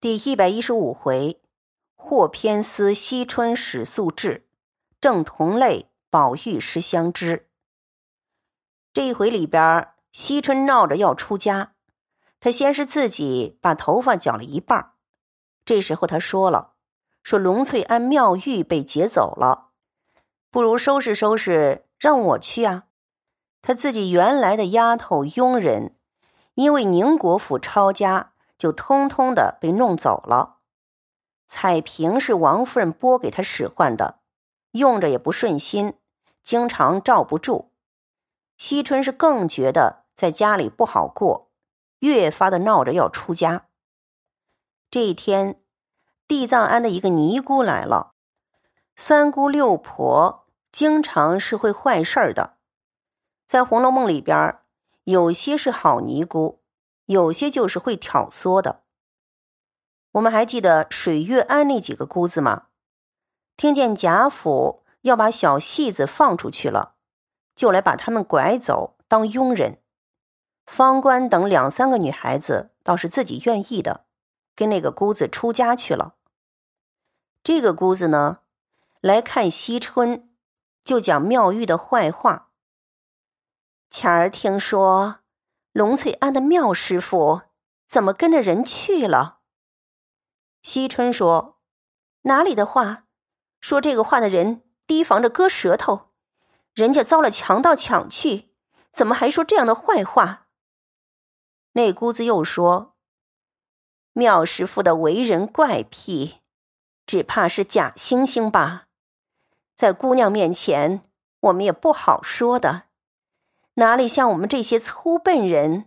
第一百一十五回，霍偏思惜春始素质，正同类宝玉识相知。这一回里边，惜春闹着要出家，他先是自己把头发绞了一半这时候他说了，说龙翠庵妙玉被劫走了，不如收拾收拾，让我去啊。他自己原来的丫头佣人，因为宁国府抄家。就通通的被弄走了。彩屏是王夫人拨给他使唤的，用着也不顺心，经常罩不住。惜春是更觉得在家里不好过，越发的闹着要出家。这一天，地藏庵的一个尼姑来了。三姑六婆经常是会坏事儿的，在《红楼梦》里边，有些是好尼姑。有些就是会挑唆的。我们还记得水月庵那几个姑子吗？听见贾府要把小戏子放出去了，就来把他们拐走当佣人。方官等两三个女孩子倒是自己愿意的，跟那个姑子出家去了。这个姑子呢，来看惜春，就讲妙玉的坏话。前儿听说。龙翠庵的妙师傅怎么跟着人去了？惜春说：“哪里的话？说这个话的人提防着割舌头，人家遭了强盗抢去，怎么还说这样的坏话？”那姑子又说：“妙师傅的为人怪癖，只怕是假惺惺吧？在姑娘面前，我们也不好说的。”哪里像我们这些粗笨人，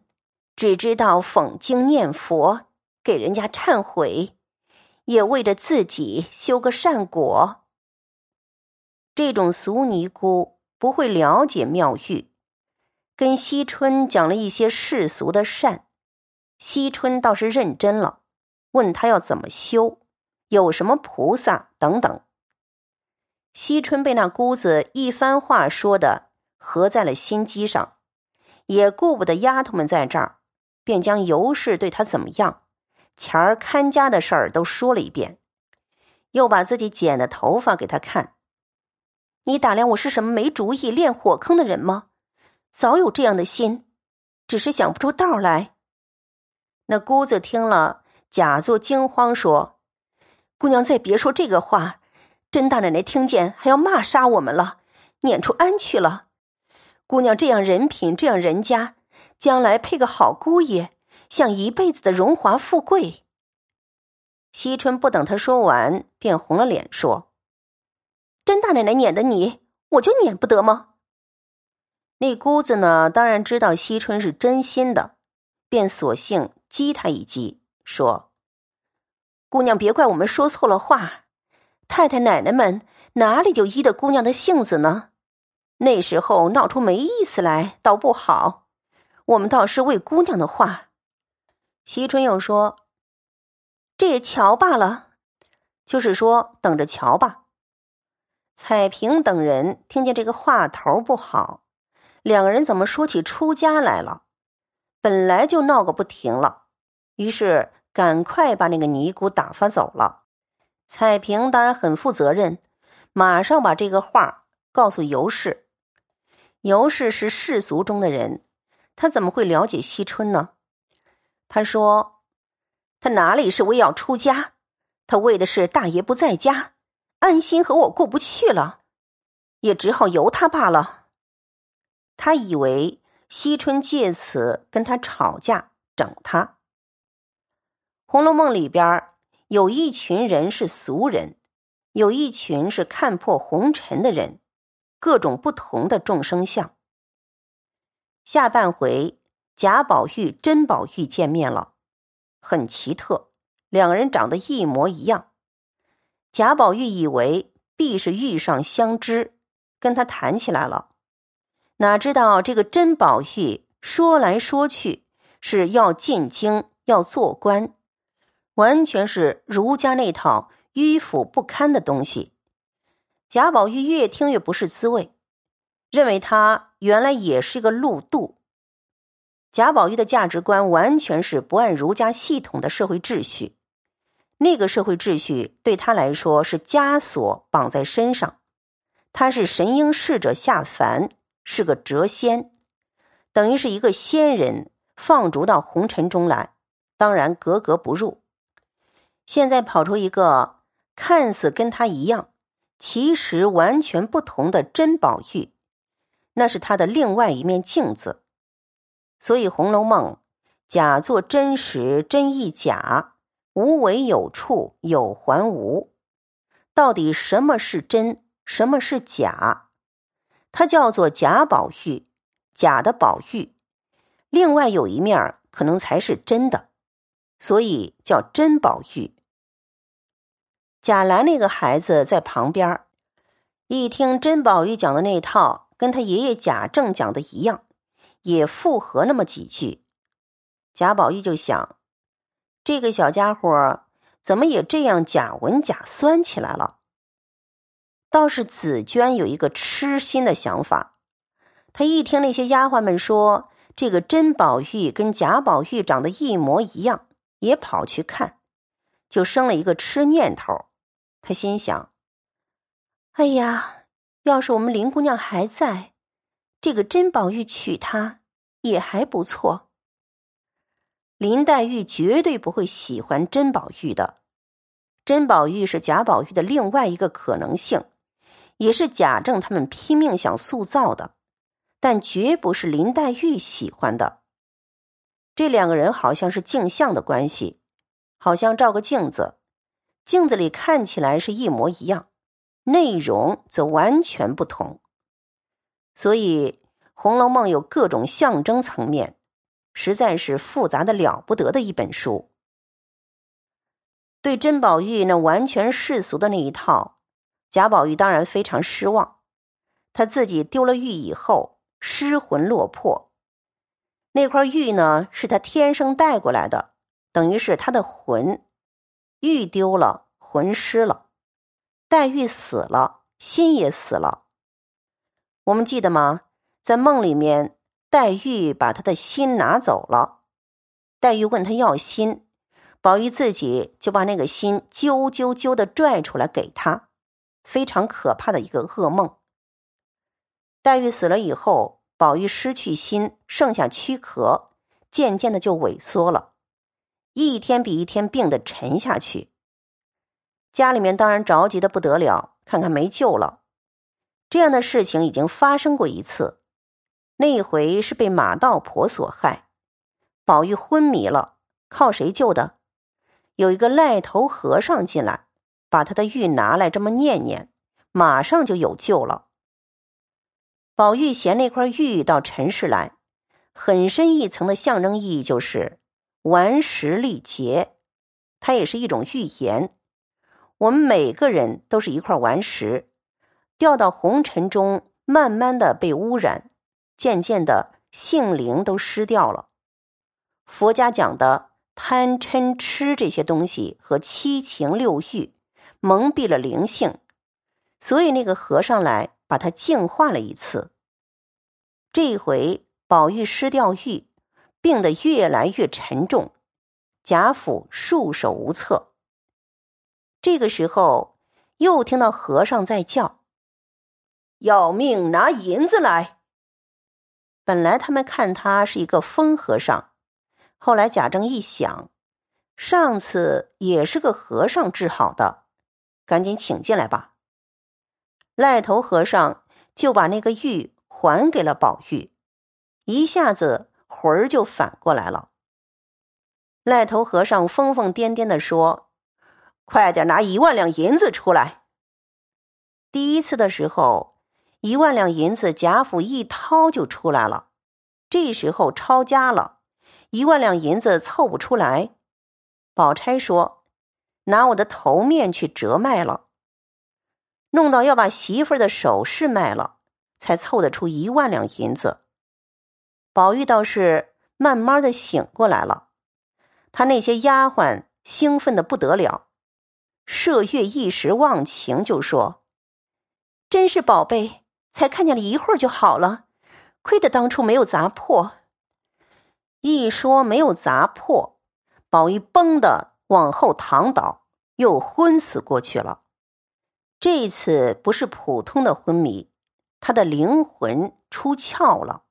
只知道讽经念佛，给人家忏悔，也为着自己修个善果。这种俗尼姑不会了解妙玉，跟惜春讲了一些世俗的善，惜春倒是认真了，问他要怎么修，有什么菩萨等等。惜春被那姑子一番话说的。合在了心机上，也顾不得丫头们在这儿，便将尤氏对他怎么样，前儿看家的事儿都说了一遍，又把自己剪的头发给他看。你打量我是什么没主意、练火坑的人吗？早有这样的心，只是想不出道来。那姑子听了，假作惊慌，说：“姑娘再别说这个话，甄大奶奶听见还要骂杀我们了，撵出庵去了。”姑娘这样人品，这样人家，将来配个好姑爷，享一辈子的荣华富贵。惜春不等他说完，便红了脸说：“甄大奶奶撵的你，我就撵不得吗？”那姑子呢，当然知道惜春是真心的，便索性激他一激，说：“姑娘别怪我们说错了话，太太奶奶们哪里就依的姑娘的性子呢？”那时候闹出没意思来，倒不好。我们倒是为姑娘的话。惜春又说：“这也瞧罢了，就是说等着瞧吧。”彩萍等人听见这个话头不好，两个人怎么说起出家来了？本来就闹个不停了，于是赶快把那个尼姑打发走了。彩萍当然很负责任，马上把这个话告诉尤氏。尤氏是世俗中的人，他怎么会了解惜春呢？他说：“他哪里是为要出家，他为的是大爷不在家，安心和我过不去了，也只好由他罢了。”他以为惜春借此跟他吵架，整他。《红楼梦》里边有一群人是俗人，有一群是看破红尘的人。各种不同的众生相。下半回贾宝玉、甄宝玉见面了，很奇特，两人长得一模一样。贾宝玉以为必是遇上相知，跟他谈起来了，哪知道这个甄宝玉说来说去是要进京，要做官，完全是儒家那套迂腐不堪的东西。贾宝玉越听越不是滋味，认为他原来也是个路度。贾宝玉的价值观完全是不按儒家系统的社会秩序，那个社会秩序对他来说是枷锁绑在身上，他是神瑛侍者下凡，是个谪仙，等于是一个仙人放逐到红尘中来，当然格格不入。现在跑出一个看似跟他一样，其实完全不同的真宝玉，那是他的另外一面镜子。所以《红楼梦》假作真实，真亦假；无为有处，有还无。到底什么是真，什么是假？它叫做假宝玉，假的宝玉。另外有一面可能才是真的。所以叫真宝玉。贾兰那个孩子在旁边一听甄宝玉讲的那套，跟他爷爷贾政讲的一样，也附和那么几句。贾宝玉就想，这个小家伙怎么也这样假文假酸起来了？倒是紫娟有一个痴心的想法，她一听那些丫鬟们说这个甄宝玉跟贾宝玉长得一模一样。也跑去看，就生了一个痴念头。他心想：“哎呀，要是我们林姑娘还在，这个甄宝玉娶她也还不错。”林黛玉绝对不会喜欢甄宝玉的。甄宝玉是贾宝玉的另外一个可能性，也是贾政他们拼命想塑造的，但绝不是林黛玉喜欢的。这两个人好像是镜像的关系，好像照个镜子，镜子里看起来是一模一样，内容则完全不同。所以《红楼梦》有各种象征层面，实在是复杂的了不得的一本书。对甄宝玉那完全世俗的那一套，贾宝玉当然非常失望。他自己丢了玉以后，失魂落魄。那块玉呢，是他天生带过来的，等于是他的魂。玉丢了，魂失了；黛玉死了，心也死了。我们记得吗？在梦里面，黛玉把他的心拿走了。黛玉问他要心，宝玉自己就把那个心揪揪揪的拽出来给他，非常可怕的一个噩梦。黛玉死了以后。宝玉失去心，剩下躯壳，渐渐的就萎缩了，一天比一天病得沉下去。家里面当然着急的不得了，看看没救了。这样的事情已经发生过一次，那一回是被马道婆所害，宝玉昏迷了，靠谁救的？有一个赖头和尚进来，把他的玉拿来，这么念念，马上就有救了。宝玉衔那块玉到尘世来，很深一层的象征意义就是顽石力竭，它也是一种预言。我们每个人都是一块顽石，掉到红尘中，慢慢的被污染，渐渐的性灵都失掉了。佛家讲的贪嗔痴这些东西和七情六欲蒙蔽了灵性，所以那个和尚来。把它净化了一次。这回宝玉失掉玉，病得越来越沉重，贾府束手无策。这个时候，又听到和尚在叫：“要命，拿银子来！”本来他们看他是一个疯和尚，后来贾政一想，上次也是个和尚治好的，赶紧请进来吧。赖头和尚就把那个玉还给了宝玉，一下子魂儿就反过来了。赖头和尚疯疯癫癫的说：“快点拿一万两银子出来！”第一次的时候，一万两银子贾府一掏就出来了，这时候抄家了，一万两银子凑不出来。宝钗说：“拿我的头面去折卖了。”弄到要把媳妇儿的首饰卖了，才凑得出一万两银子。宝玉倒是慢慢的醒过来了，他那些丫鬟兴奋的不得了，麝月一时忘情，就说：“真是宝贝，才看见了一会儿就好了，亏得当初没有砸破。”一说没有砸破，宝玉嘣的往后躺倒，又昏死过去了。这次不是普通的昏迷，他的灵魂出窍了。